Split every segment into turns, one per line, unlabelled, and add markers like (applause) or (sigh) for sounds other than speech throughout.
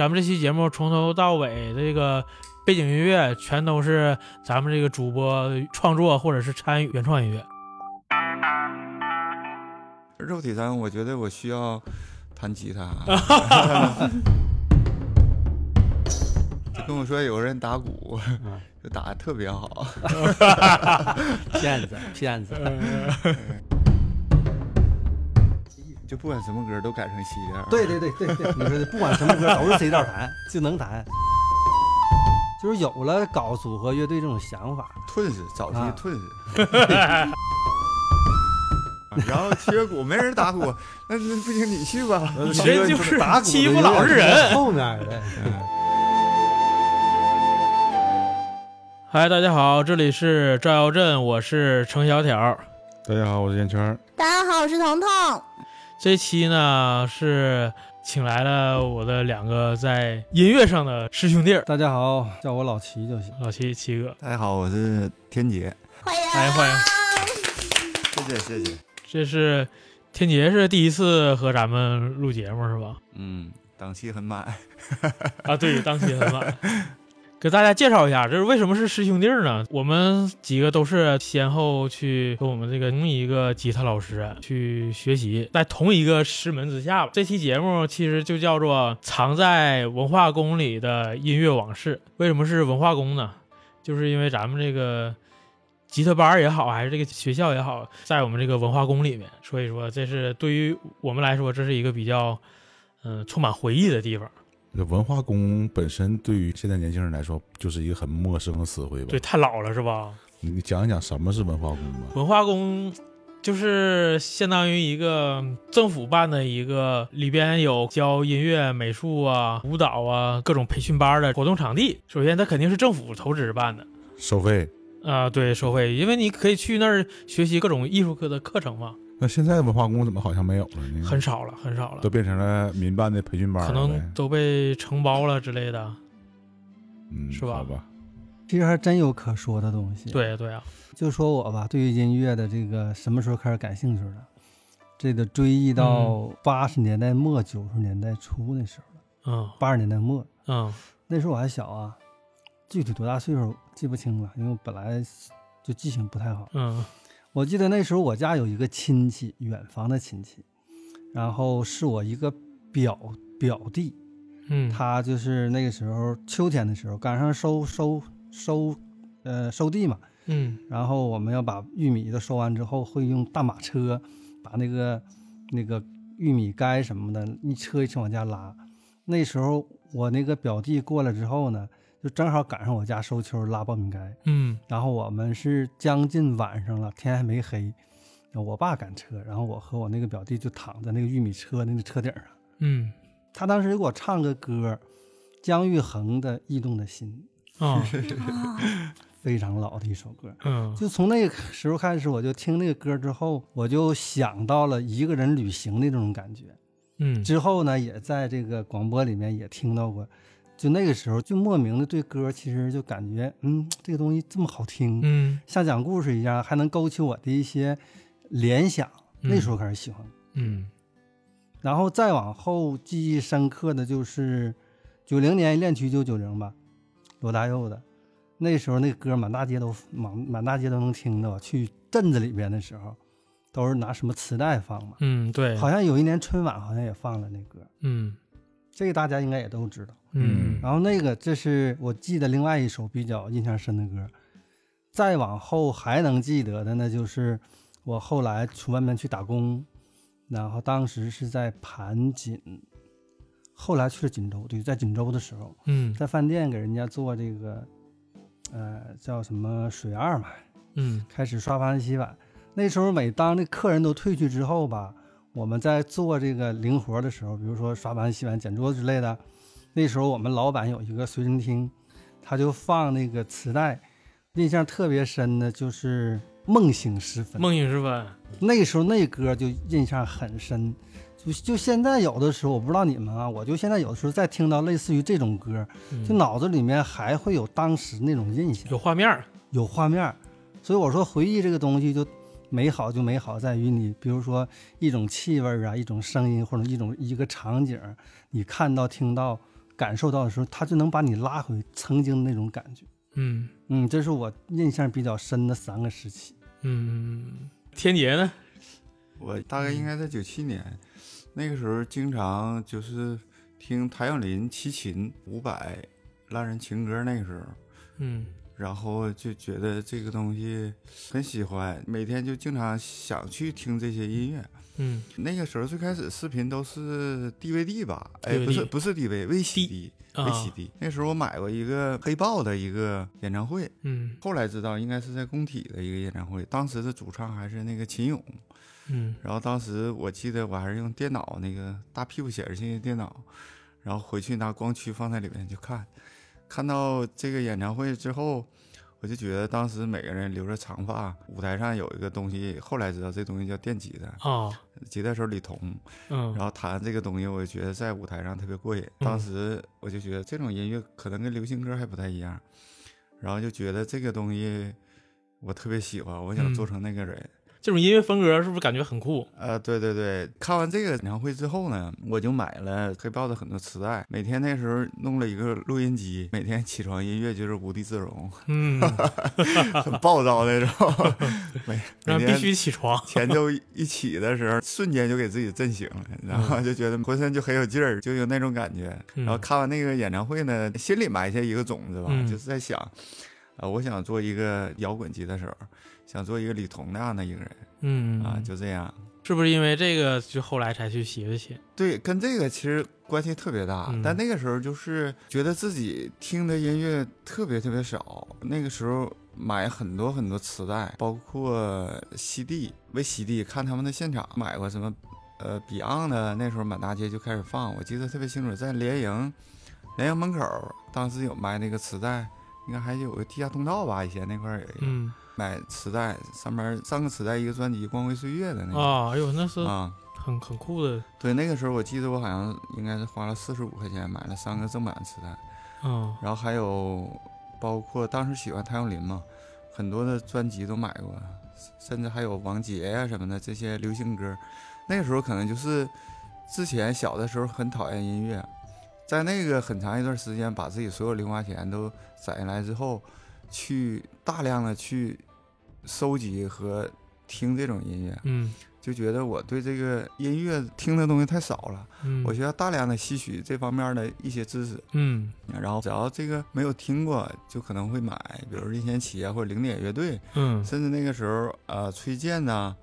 咱们这期节目从头到尾的这个背景音乐全都是咱们这个主播创作或者是参与原创音乐。
肉体上，我觉得我需要弹吉他。(laughs) 就跟我说有个人打鼓，就打的特别好。(laughs)
骗子，骗子。(laughs)
就不管什么歌都改成 C 调。
对对对对对，你说的，不管什么歌都是 C 调弹就能弹。就是有了搞组合乐队这种想法，
吞噬，早期
啊
吞噬。(laughs) 然后缺鼓，没人打鼓，那那不行，你去吧。
你这就是
打鼓
欺负老实人。
后面的。(laughs)
嗨，大家好，这里是赵耀镇，我是程小条。
大家好，我是烟圈。
大家好，我是彤彤。
这期呢是请来了我的两个在音乐上的师兄弟儿，
大家好，叫我老齐就行。
老齐，齐哥，
大家好，我是天杰。
欢迎，
欢迎欢迎。
谢谢谢谢。
这是天杰是第一次和咱们录节目是吧？
嗯，档期很满。
啊，对，档期很晚。(laughs) 给大家介绍一下，这是为什么是师兄弟呢？我们几个都是先后去和我们这个同一个吉他老师去学习，在同一个师门之下吧。这期节目其实就叫做《藏在文化宫里的音乐往事》。为什么是文化宫呢？就是因为咱们这个吉他班也好，还是这个学校也好，在我们这个文化宫里面，所以说这是对于我们来说，这是一个比较嗯、充满回忆的地方。
这文化宫本身对于现在年轻人来说，就是一个很陌生的词汇吧？
对，，太老了是吧？
你讲一讲什么是文化宫吧？
文化宫就是相当于一个政府办的一个，里边有教音乐、美术啊、舞蹈啊各种培训班的活动场地。首先，它肯定是政府投资办的
收费？
啊、对，收费，因为你可以去那儿学习各种艺术课的课程嘛，
那现在文化宫怎么好像没有了呢？
很少了，很少了
都，变成了民办的培训班
可能都被承包了之类的。
嗯，
是吧
好吧，
其实还真有可说的东西。，
对对啊，
就说我吧，对于音乐的这个什么时候开始感兴趣的，这个追忆到八十年代末九十年代初那时候了。
嗯
八十年代末
嗯
那时候我还小啊，具体多大岁数记不清了，因为我本来就记性不太好。
嗯
我记得那时候我家有一个亲戚，远房的亲戚，然后是我一个表表弟，
嗯，
他就是那个时候秋天的时候赶上收收收，呃收地嘛，
嗯。
然后我们要把玉米都收完之后，会用大马车把那个那个玉米杆什么的，一车一车往家拉。那时候我那个表弟过来之后呢，就正好赶上我家收秋拉苞米杆，
嗯
然后我们是将近晚上了，天还没黑，我爸赶车，然后我和我那个表弟就躺在那个玉米车那个车顶上。
嗯
他当时就给我唱个歌，姜育恒的《驿动的心
啊》，(laughs)
非常老的一首歌。
嗯
就从那个时候开始，我就听那个歌之后，我就想到了一个人旅行的这种感觉。
嗯
之后呢，也在这个广播里面也听到过，就那个时候就莫名的对歌其实就感觉，嗯，这个东西这么好听，
嗯
像讲故事一样，还能勾起我的一些联想。
嗯
那时候开始喜欢，
嗯
然后再往后记忆深刻的就是九零年恋曲一九九零吧，罗大佑的。那时候那歌满大街都满满大街都能听到，去镇子里边的时候，都是拿什么磁带放嘛。
嗯，对，
好像有一年春晚好像也放了那歌，
嗯
这个大家应该也都知道。
嗯
然后那个这是我记得另外一首比较印象深的歌。再往后还能记得的，那就是我后来出外面去打工，然后当时是在盘锦，后来去了锦州，对，在锦州的时候，
嗯
在饭店给人家做这个，呃，叫什么水二嘛，
嗯
开始刷盘洗碗。那时候每当那客人都退去之后吧，我们在做这个零活的时候，比如说刷碗、洗碗、捡桌子之类的，那时候我们老板有一个随身听，他就放那个磁带，印象特别深的就是《梦醒时分》。
梦醒时分，
那时候那歌就印象很深，就就现在有的时候我不知道你们啊，我就现在有的时候再听到类似于这种歌，
嗯。
就脑子里面还会有当时那种印象。
有画面，
有画面，所以我说回忆这个东西就美好就美好在于你，比如说一种气味儿啊，一种声音或者一种一个场景，你看到、听到，感受到的时候，它就能把你拉回曾经的那种感觉。
嗯
嗯，这是我印象比较深的三个时期。
嗯，天杰呢？
我大概应该在九七年，那个时候经常就是听谭咏麟、齐秦、伍佰、烂人情歌，那个时候，
嗯
然后就觉得这个东西很喜欢，每天就经常想去听这些音乐。
嗯
那个时候最开始视频都是 DVD 吧？哎，不是不是 DV VCD
啊
VCD。那时候我买过一个黑豹的一个演唱会，
嗯
后来知道应该是在工体的一个演唱会，当时的主唱还是那个秦勇。
嗯
然后当时我记得我还是用电脑那个大屁股显示器的电脑，然后回去拿光驱放在里面去看，看到这个演唱会之后，我就觉得当时每个人留着长发，舞台上有一个东西，后来知道这东西叫电吉他，
啊
吉他手李彤，
嗯
然后弹这个东西，我就觉得在舞台上特别过瘾。当时我就觉得这种音乐可能跟流行歌还不太一样，然后就觉得这个东西我特别喜欢，我想
嗯
做成那个人。
这种音乐风格是不是感觉很酷？
呃，对对对，看完这个演唱会之后呢，我就买了黑豹的很多磁带，每天那时候弄了一个录音机，每天起床音乐就是无地自容，
嗯，(laughs)
很暴躁那种，(laughs) 每每天必
须起床。
前奏一起的时候，瞬间就给自己震醒了，然后就觉得浑身就很有劲儿，就有那种感觉。
嗯
然后看完那个演唱会呢，心里埋下一个种子吧，
嗯
就是在想，啊、我想做一个摇滚吉他手，想做一个李彤那样的一个人
嗯
啊，就这样。
是不是因为这个就后来才去学的琴？
对，跟这个其实关系特别大，
嗯
但那个时候就是觉得自己听的音乐特别特别少。那个时候买很多很多磁带，包括 CD、VCD，看他们的现场，买过什么呃 Beyond 的，那时候满大街就开始放，我记得特别清楚，在联营联营门口，当时有卖那个磁带，应该还有个地下通道吧，以前那块儿有一个。
嗯
买磁带，上面三个磁带一个专辑，《光辉岁月》的那个
啊，哎呦，那是
啊
很很酷的。
对，那个时候我记得我好像应该是花了四十五块钱买了三个正版磁带，
嗯
然后还有包括当时喜欢谭咏麟嘛，很多的专辑都买过，甚至还有王杰呀、什么的这些流行歌。那个时候可能就是之前小的时候很讨厌音乐，在那个很长一段时间把自己所有零花钱都攒下来之后，去大量的去收集和听这种音乐，
嗯
就觉得我对这个音乐听的东西太少了。
嗯，
我需要大量的吸取这方面的一些知识，
嗯
然后只要这个没有听过，就可能会买，比如任贤齐啊，或者零点乐队，
嗯
甚至那个时候呃崔健呐、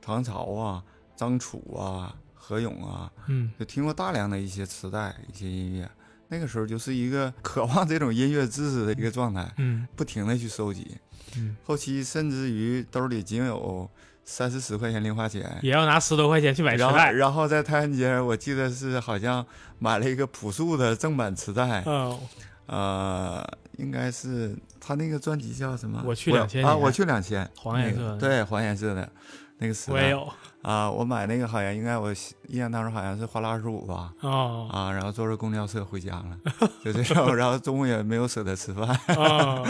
唐朝啊、张楚啊、何勇啊，
嗯
就听过大量的一些磁带、一些音乐。那个时候就是一个 (laughs) 渴望这种音乐知识的一个状态，
嗯
不停的去收集。
嗯，
后期甚至于兜里仅有三四十块钱零花钱，
也要拿十多块钱去买磁带。
然后在太原街，我记得是好像买了一个朴素的正版磁带，
嗯。
呃，应该是他那个专辑叫什么？
我去2000
啊，我去两千，
黄颜色的。
那个对，黄颜色的那个磁带。
我也有。
啊，我买那个好像应该我印象当中好像是花了二十五吧。
哦。
啊，然后坐着公交车回家了，就这样，(laughs) 然后中午也没有舍得吃饭，
啊，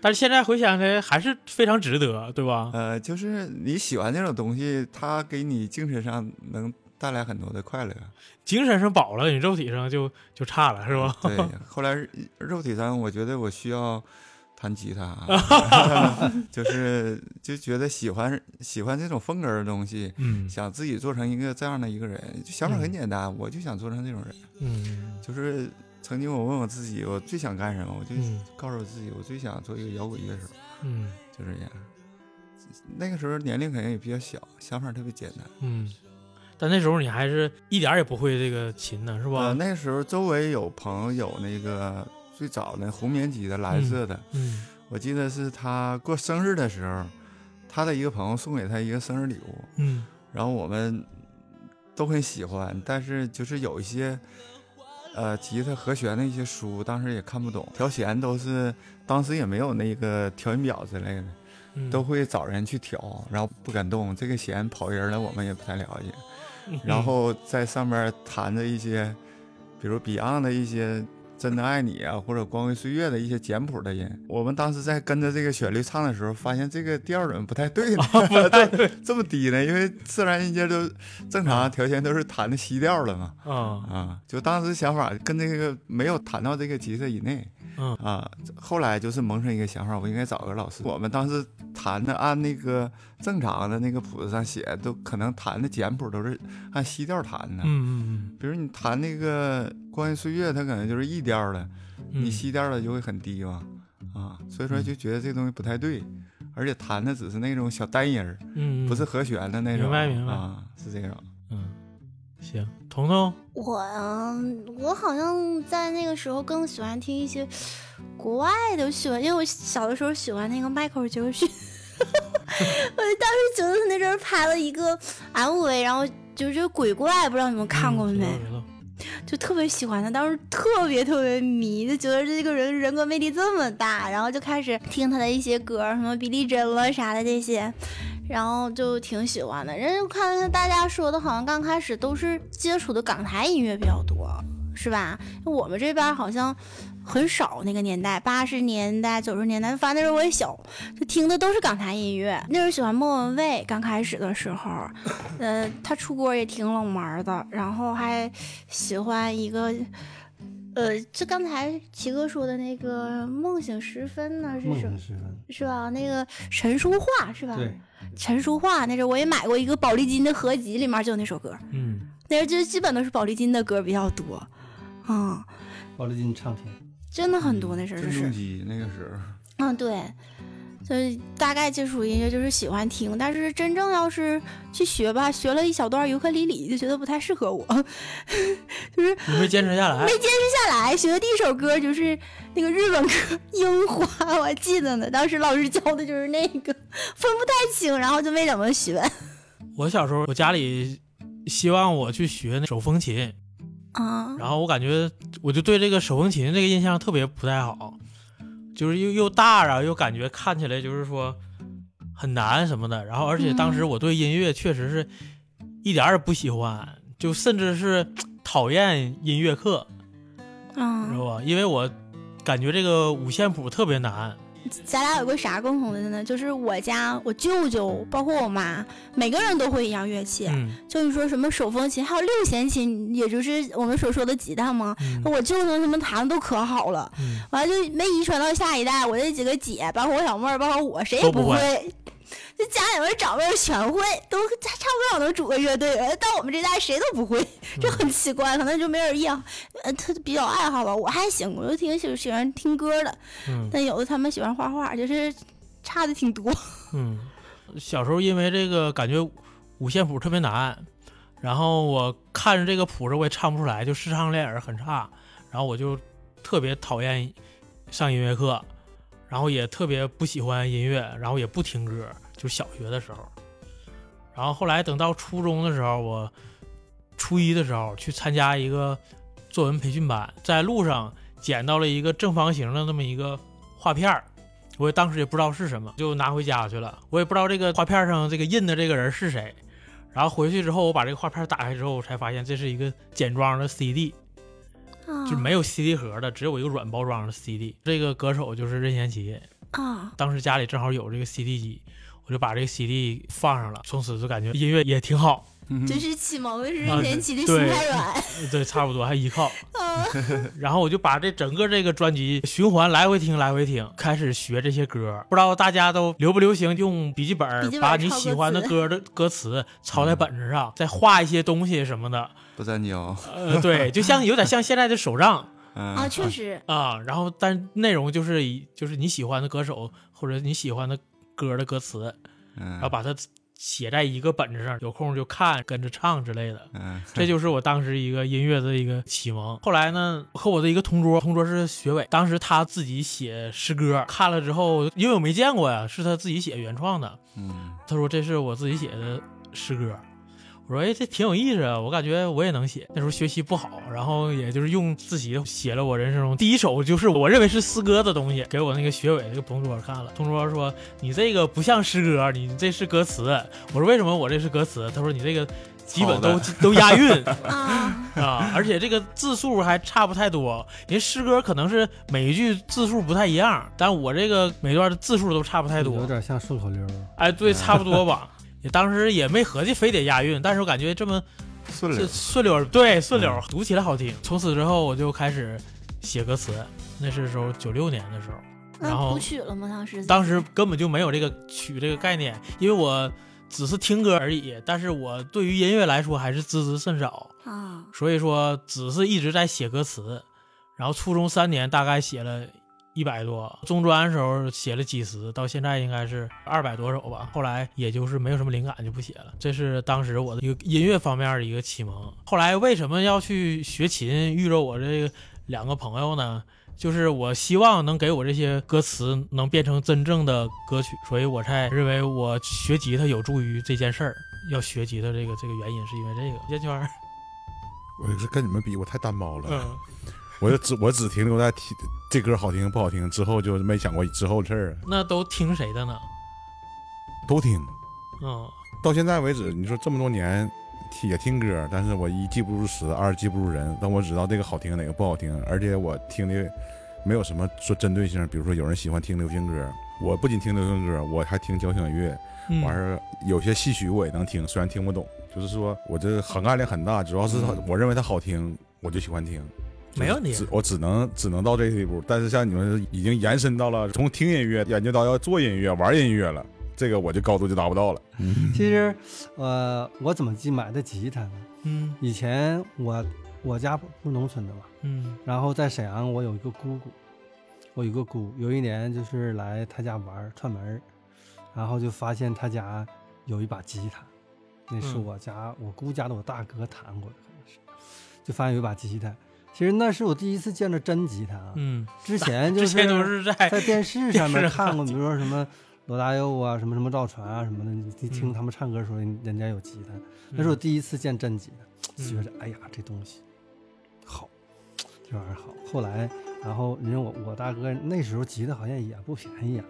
但是现在回想起来还是非常值得，对吧？
呃，就是你喜欢这种东西，它给你精神上能带来很多的快乐。
精神上饱了，你肉体上就就差了，是吧？
对，(laughs) 后来肉体上，我觉得我需要弹吉他，(laughs) 就是就觉得喜欢喜欢这种风格的东西，
嗯
想自己做成一个这样的一个人，想法很简单，我就想做成这种人。
嗯
就是曾经我问我自己，我最想干什么，我就
嗯。
告诉我自己，我最想做一个摇滚乐手，
嗯。
就这样。那个时候年龄肯定也比较小，想法特别简单。
嗯，但那时候你还是一点儿也不会这个琴呢，是吧？
呃，那时候周围有朋友有那个最早的红棉吉的蓝色的，
嗯。
我记得是他过生日的时候，他的一个朋友送给他一个生日礼物，
嗯。
然后我们都很喜欢，但是就是有一些呃吉他和弦的一些书，当时也看不懂，调弦都是当时也没有那个调音表之类的，
嗯，
都会找人去调，然后不敢动，这个弦跑音了，我们也不太了解，
嗯。
然后在上面弹着一些，比如 Beyond 的一些真的爱你啊，或者光辉岁月的一些简谱的音。我们当时在跟着这个旋律唱的时候，发现这个调儿怎么不太对呢？(laughs) 对，(laughs) 这么低呢？因为自然音阶都正常调弦都是弹的西调了嘛。
啊
啊，就当时想法跟这个没有弹到这个吉他以内。
嗯
啊，后来就是萌生一个想法，我应该找个老师。我们当时弹的按那个正常的那个谱子上写，都可能弹的简谱都是按西调弹的。
嗯嗯
比如你弹那个《光阴岁月》，它可能就是 E 调的，
嗯，
你西调的就会很低嘛。啊，所以说就觉得这东西不太对，而且弹的只是那种小单音儿，
嗯，
不是和弦的那种。
明白明白
啊，是这种。
嗯，行，彤彤，
我嗯，我好像在那个时候更喜欢听一些国外的，喜欢，因为我小的时候喜欢那个迈克尔杰克逊，(laughs) 我当时觉得他那阵儿拍了一个 MV，然后就是鬼怪，不知道你们看过没？就特别喜欢他，当时特别特别迷，就觉得这个人人格魅力这么大，然后就开始听他的一些歌，什么比利珍了啥的这些，然后就挺喜欢的。人家看看大家说的，好像刚开始都是接触的港台音乐比较多，是吧？我们这边好像很少，那个年代，八十年代、九十年代，反正那时候我也小，就听的都是港台音乐。那时候喜欢莫文蔚，刚开始的时候，呃，他出歌也挺冷门的，然后还喜欢一个。呃，就刚才齐哥说的那个《梦醒时分》呢，是什么？是吧？那个陈淑桦是吧？
对，
陈淑桦那时候我也买过一个宝丽金的合集，里面就有那首歌。
嗯
那时候就基本都是宝丽金的歌比较多，啊、
宝丽金唱片，
真的很多那时候就是，
那个时候，
嗯，对，所以大概接触音乐就是喜欢听，但是真正要是去学吧，学了一小段尤克里里，就觉得不太适合我，(laughs) 就是
你没坚持下来
没，坚持下来。学的第一首歌就是那个日本歌《樱花》，我还记得呢，当时老师教的就是那个，分不太清，然后就没怎么学。(laughs)
我小时候我家里希望我去学那手风琴，
啊。
然后我感觉我就对这个手风琴这个印象特别不太好，就是又又大然后，又感觉看起来就是说很难什么的。然后而且当时我对音乐确实是一点儿也不喜欢，就甚至是讨厌音乐课，知
嗯，
道吧？因为我感觉这个五线谱特别难。
咱俩有个啥共同的呢？就是我家我舅舅，包括我妈，每个人都会一样乐器。
嗯
就是说什么手风琴，还有六弦琴，也就是我们所说的吉他嘛？
嗯
我舅舅他们弹的都可好了，
嗯，
完了就没遗传到下一代。我这几个姐，包括我小妹儿，包括我，谁也
不会
会。这家里面长辈儿全会，都差差不多能组个乐队。到我们这代谁都不会，这很奇怪，可能就没人要，呃，他比较爱好吧。我还行，我就挺喜喜欢听歌的，
嗯
但有的他们喜欢画画，就是差的挺多。
嗯，小时候因为这个感觉五线谱特别难，然后我看着这个谱子我也唱不出来，就视唱练耳很差，然后我就特别讨厌上音乐课，然后也特别不喜欢音乐，然后也不听歌，就小学的时候。然后后来等到初中的时候，我初一的时候去参加一个作文培训班，在路上捡到了一个正方形的那么一个画片儿，我当时也不知道是什么，就拿回家去了。我也不知道这个画片上这个印的这个人是谁。然后回去之后，我把这个画片打开之后，我才发现这是一个简装的 CD，
啊
就没有 CD 盒的，只有一个软包装的 CD。这个歌手就是任贤齐，
啊，
当时家里正好有这个 CD 机，我就把这个 CD 放上了，从此就感觉音乐也挺好。
嗯
就是启蒙的是
啊
任贤齐的心太软。(laughs)
对，差不多还依靠。
啊 (laughs)
然后我就把这整个这个专辑循环来回听，来回听，开始学这些歌。不知道大家都流不流行用笔记本把你喜欢的歌的歌词抄在本子上，再画一些东西什么的。
不沾胶。
呃，对，就像有点像现在的手账 (laughs)
嗯
啊，确实，
啊。然后，但内容就是以就是你喜欢的歌手或者你喜欢的歌的歌词，然后
嗯
把它写在一个本子上，有空就看，跟着唱之类的。
嗯，
这就是我当时一个音乐的一个启蒙。后来呢，和我的一个同桌，同桌是学委，当时他自己写诗歌，看了之后，因为我没见过呀，是他自己写原创的。
嗯
他说这是我自己写的诗歌。我说哎，这挺有意思啊，我感觉我也能写。那时候学习不好，然后也就是用自习写了我人生中第一首，就是我认为是诗歌的东西，给我那个学委那个同桌看了。同桌说你这个不像诗歌，你这是歌词。我说为什么我这是歌词？他说你这个基本都都押韵 (laughs)
啊，
啊，而且这个字数还差不太多。人诗歌可能是每一句字数不太一样，但我这个每段的字数都差不太多。
有点像顺口溜儿。
哎，对，差不多吧。也当时也没合计非得押韵，但是我感觉这么
顺溜。
顺溜儿，对顺溜儿，读起来好听。从此之后，我就开始写歌词，那是时候九六年的时候，然
那
后
谱曲了吗？当时
当时根本就没有这个曲这个概念，因为我只是听歌而已，但是我对于音乐来说还是知之甚少，
啊，
所以说只是一直在写歌词。然后初中三年大概写了一百多，中专的时候写了几十，到现在应该是二百多首吧。后来也就是没有什么灵感就不写了，这是当时我的一个音乐方面的一个启蒙。后来为什么要去学琴？遇着我这两个朋友呢？就是我希望能给我这些歌词能变成真正的歌曲，所以我才认为我学吉他有助于这件事儿。要学吉他这个这个原因是因为这个烟圈儿，
我是跟你们比，我太单薄了。
嗯
我就只我只停留在听这歌好听不好听之后，就没想过之后的事儿，
那都听谁的呢？
都听。
嗯
到现在为止，你说这么多年也听歌，但是我一记不住词，二记不住人，但我知道这个好听哪个不好听，而且我听的没有什么说针对性，比如说有人喜欢听流行歌，我不仅听流行歌，我还听交响乐，
嗯，
完事儿有些戏曲我也能听，虽然听不懂，就是说我这涵盖量很大，主要是我认为它好听，我就喜欢听。
没问题
只我只能只能到这一步，但是像你们已经延伸到了从听音乐研究到要做音乐、玩音乐了，这个我就高度就达不到了。
其实，呃，我怎么记买的吉他呢？
嗯
以前我我家不是农村的嘛，
嗯
然后在沈阳我有一个姑姑，我有一个姑，有一年就是来她家玩串门，然后就发现她家有一把吉他，那是
嗯
我家、我姑家的我大哥弹过的，可能是，就发现有一把吉他。其实那是我第一次见着真吉他啊，
嗯，
之前就 (laughs)
之
是
前都是在
在电视上面看过，比如说什么罗大佑啊，什么什么赵传啊什么的，你你听
嗯
他们唱歌时候人家有吉他，那是我第一次见真吉他，
嗯
觉得哎呀这东西好，这玩意儿好。后来，然后人家我我大哥那时候吉他好像也不便宜啊，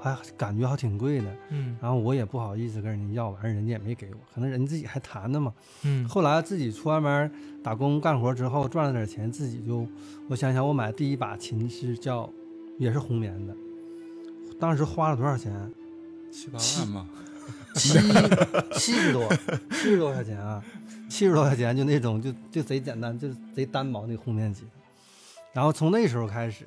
还感觉还挺贵的。
嗯
然后我也不好意思跟人家要，完事儿人家也没给我，可能人自己还谈呢嘛。
嗯
后来自己出外面打工干活之后赚了点钱，自己就我想想，我买第一把琴是叫也是红棉的，当时花了多少钱？
七八万吧，
七七十多，七十多块钱啊，七十多块钱就那种就就贼简单，就是贼单薄那个红棉吉他。然后从那时候开始，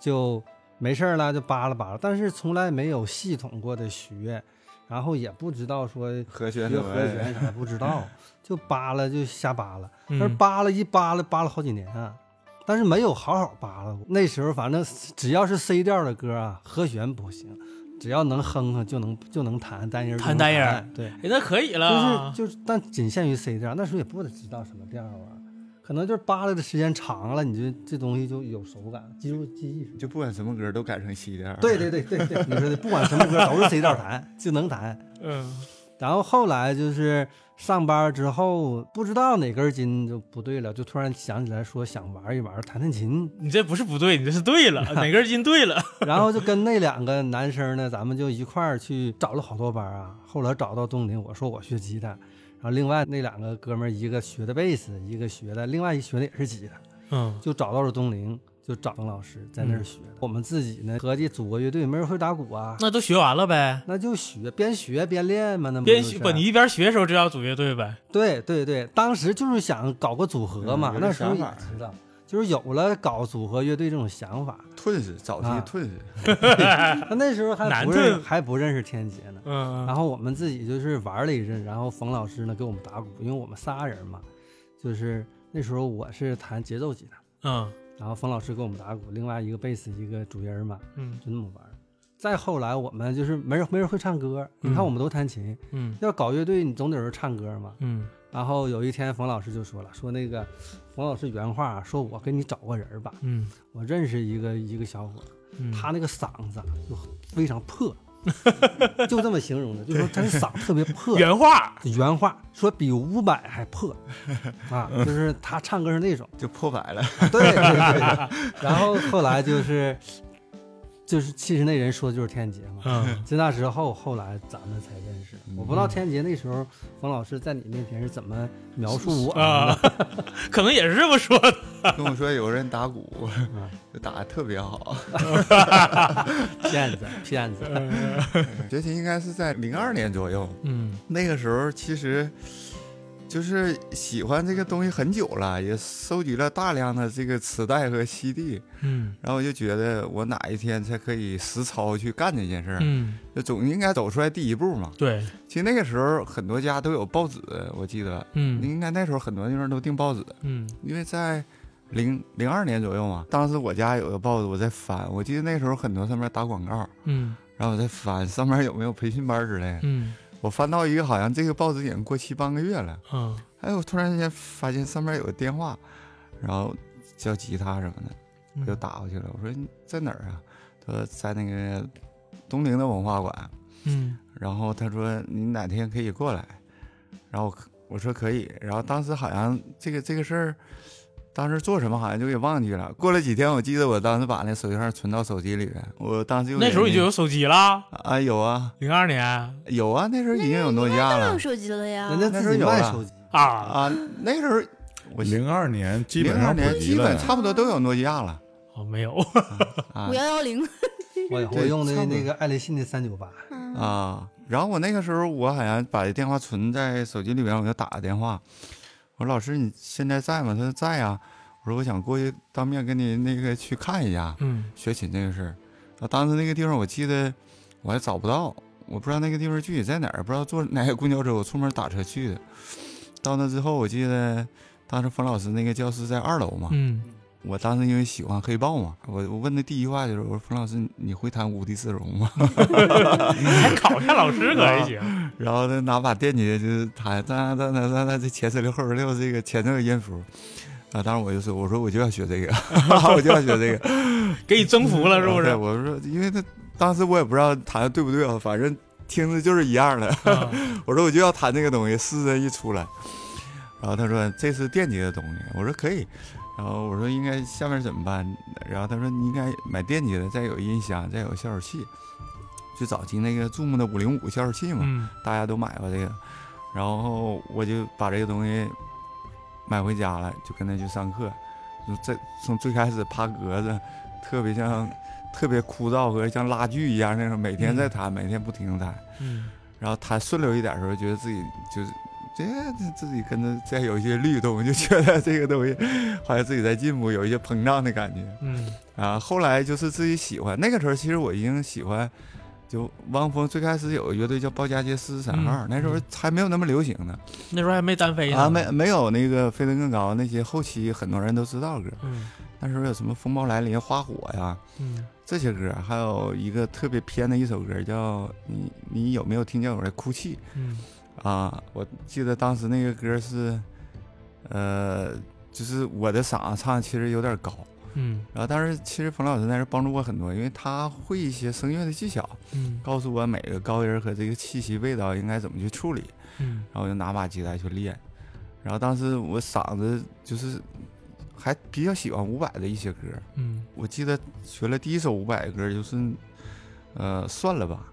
就没事儿了就扒拉扒拉，但是从来没有系统过的学，然后也不知道说
和弦
学和弦啥不知道，(laughs) 就扒拉就瞎扒拉。但是
嗯
扒拉一扒拉扒拉好几年啊，但是没有好好扒拉过。那时候反正只要是 C 调的歌啊，和弦不行，只要能哼哼就能就能弹单音
弹单音，
对，
哎，那可以了，
就是就是，但仅限于 C 调。那时候也不知道什么调啊，可能就是扒拉的时间长了，你就这东西就有手感，肌肉记忆。
就不管什么歌都改成 C 调。
对对对对对，你说的，不管什么歌都是 C 调弹就能弹。(laughs)
嗯
然后后来就是上班之后，不知道哪根筋就不对了，就突然想起来说想玩一玩，弹弹琴。
你这不是不对，你这是对了，哪根筋对了？(laughs)
然后就跟那两个男生呢，咱们就一块儿去找了好多班啊。后来找到东林，我说我学吉他，然后另外那两个哥们儿，一个学的贝斯，一个学的，另外一学的也是吉他，
嗯
就找到了东陵，就找邓老师在那儿学。我们自己呢，合计组个乐队，没人会打鼓啊，
那都学完了呗。
那就学，边学边练嘛，那不
边学不，你一边学的时候就要组乐队呗。
对对对，当时就是想搞个组合嘛，
嗯
那时候也
想法
知道，就是有了搞组合乐队这种想法。
吞噬，早期
啊。
吞噬。(laughs)
那那时候还不认还不认识天杰呢。
嗯
然后我们自己就是玩了一阵，然后冯老师呢给我们打鼓，因为我们仨人嘛，就是那时候我是弹节奏吉他，
嗯。
然后冯老师给我们打鼓，另外一个贝斯一个主音嘛，
嗯。
就那么玩。再后来我们就是没人没人会唱歌，你看
嗯
我们都弹琴，
嗯。
要搞乐队你总得有人唱歌嘛。
嗯
然后有一天冯老师就说了，说那个冯老师原话说，我给你找个人吧，
嗯。
我认识一个一个小伙他那个嗓子啊就非常破，(laughs) 就这么形容的，就说 (laughs) 他的嗓特别破。
原话。
原话说比伍佰还破。(laughs) 啊，就是他唱歌是那种，
就破百了，
对对对。然后后来就是就是其实那人说的就是天杰嘛。
嗯，
在那时候，后来咱们才认识。我不知道天杰那时候冯老师在你面前是怎么描述我的。
啊，(laughs) 可能也是这么说的。(laughs)
跟我说有个人打鼓，
嗯 (laughs)
就打的特别好。
骗子，骗子。
学琴应该是在零二年左右，
嗯
那个时候其实就是喜欢这个东西很久了，也收集了大量的这个磁带和 CD，
嗯。
然后我就觉得我哪一天才可以实操去干这件事儿，
嗯，
就总应该走出来第一步嘛。
对，
其实那个时候很多家都有报纸，我记得。
嗯。
应该那时候很多地方都订报纸，
嗯。
因为在零零二年左右嘛，当时我家有个报纸，我在翻，我记得那时候很多上面打广告，
嗯。
然后我在翻上面有没有培训班之类的，
嗯
我翻到一个好像这个报纸已经过期半个月了，
嗯。
哎，我突然间发现上面有个电话，然后叫吉他什么的，我就打过去了，我说你在哪儿啊？他说在那个东陵的文化馆，
嗯。
然后他说你哪天可以过来，然后我我说可以，然后当时好像这个这个事儿，当时做什么好像就给忘记了。过了几天，我记得我当时把那手机号存到手机里边，我当时就
那时候已经有手机了，
啊有啊
零二年
有啊，那时候已经有诺基亚了
都有手机了呀。
人家自己卖手机，
啊，
啊，那时候我
零二年基本上
二年基本差不多都有诺基亚了
哦没有，(laughs)
啊
五幺幺零，(laughs)
我我用的那个爱立信的三九八，
嗯
啊。然后我那个时候我好像把这电话存在手机里边，我就打个电话，我说老师你现在在吗？他说在呀。我说我想过去当面跟你那个去看一下
嗯
学琴这个事儿。啊，当时那个地方我记得我还找不到，我不知道那个地方具体在哪儿，不知道坐哪个公交车，我出门打车去的。到那之后，我记得当时冯老师那个教室在二楼嘛，
嗯
我当时因为喜欢黑豹嘛，我我问的第一句话就是我说冯老师你会弹无地自容吗？(laughs)
还考一下老师可还行，
然后他拿把电吉他就是弹哒哒哒哒哒这前十六后十六这个前奏音符。啊，当时我就说，我说我就要学这个，我就要学这个，
给你征服了是不是？
我说，因为他当时我也不知道弹的对不对啊，反正听着就是一样的。
啊
我说我就要弹这个东西，试着一出来。然后他说这是电吉的东西，我说可以。然后我说应该下面怎么办？然后他说你应该买电吉的，再有音箱，再有效果器。就早期那个注目的五零五效果器嘛，
嗯
大家都买过这个。然后我就把这个东西买回家了，就跟他去上课。就这从最开始爬格子，特别像特别枯燥和像拉锯一样那种，每天在弹，每天不停的弹。
嗯
然后弹顺溜一点的时候，觉得自己就是这自己跟着再有一些律动，就觉得这个东西好像自己在进步，有一些膨胀的感觉
嗯
啊。后来就是自己喜欢，那个时候其实我已经喜欢，就汪峰最开始有个乐队叫鲍家街四十三号，
嗯
那时候还没有那么流行呢
那时候还没单飞呢
啊，没没有那个飞得更高那些后期很多人都知道歌，
嗯
那时候有什么风暴来临、花火呀。
嗯
这些歌，还有一个特别偏的一首歌，叫你你有没有听见我在哭泣？
嗯
啊，我记得当时那个歌是，呃，就是我的嗓子唱其实有点高，
嗯。
然后但是其实冯老师在这帮助我很多，因为他会一些声乐的技巧，
嗯。
告诉我每个高音和这个气息味道应该怎么去处理，
嗯。
然后我就拿把吉他去练，然后当时我嗓子就是还比较喜欢伍佰的一些歌，
嗯。
我记得学了第一首伍佰的歌就是，呃，算了吧，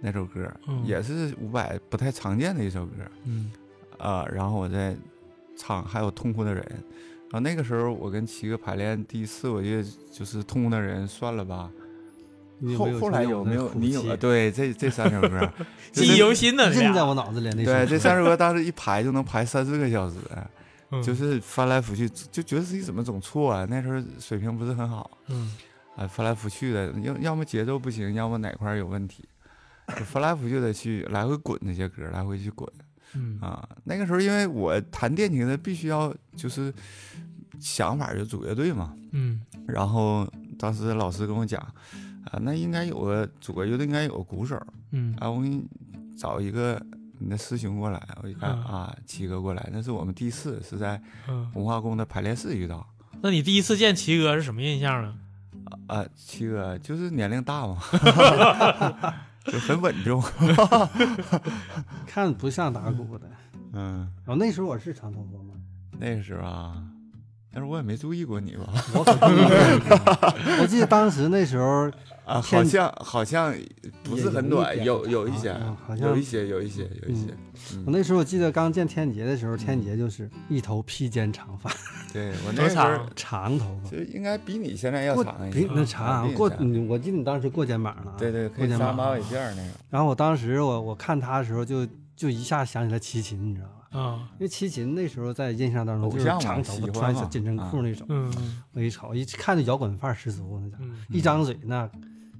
那首歌、
嗯
也是伍佰不太常见的一首歌。
嗯
啊、然后我在唱，还有痛苦的人。然后那个时候我跟七哥排练第一次，我就就是痛苦的人，算了吧。后后来有没有你有对这这三首歌，(laughs)
记忆犹新呢，这俩
印在我脑子里
对这三首歌 (laughs) 当时一排就能排三四个小时，
嗯
就是翻来覆去，就觉得自己怎么总错啊。那时候水平不是很好
嗯
啊，翻来覆去的，要要么节奏不行，要么哪块有问题，就翻来覆去的去来回滚那些歌，来回去滚。
嗯
啊，那个时候因为我弹电琴的必须要就是想法就组乐队嘛，
嗯
然后当时老师跟我讲，啊，那应该有个组个乐队应该有个鼓手，
嗯
啊，我给你找一个你的师兄过来，我一看
嗯
啊，七哥过来，那是我们第一次是在
嗯，
文化宫的排练室遇到，
那你第一次见齐哥是什么印象呢？
啊，七哥就是年龄大嘛，(laughs) 就很稳重，(laughs)
看不像打鼓的。
嗯，
然后那时候我是长头发吗？
那时候啊，但是我也没注意过你吧？
我可注意过我记得当时那时候
啊，好像好像不是很短，有有一些
啊，好像
有一些，有一些，有一些。
我那时候我记得刚见天杰的时候，天杰就是一头披肩长发，
对我 (laughs) 那时候
长
长头发，
就应该比你现在要长一些。
比那长啊过我记得你当时过肩膀了啊，
对对，可
过肩膀
以扎马尾辫那个。
然后我当时我我看他的时候就就一下想起来齐秦，你知道吧？
啊，
因为齐秦那时候在印象当中就是长头发，穿小紧身裤那种，
嗯。
我一瞅一看就摇滚范儿十足，那家伙
嗯。
一张嘴那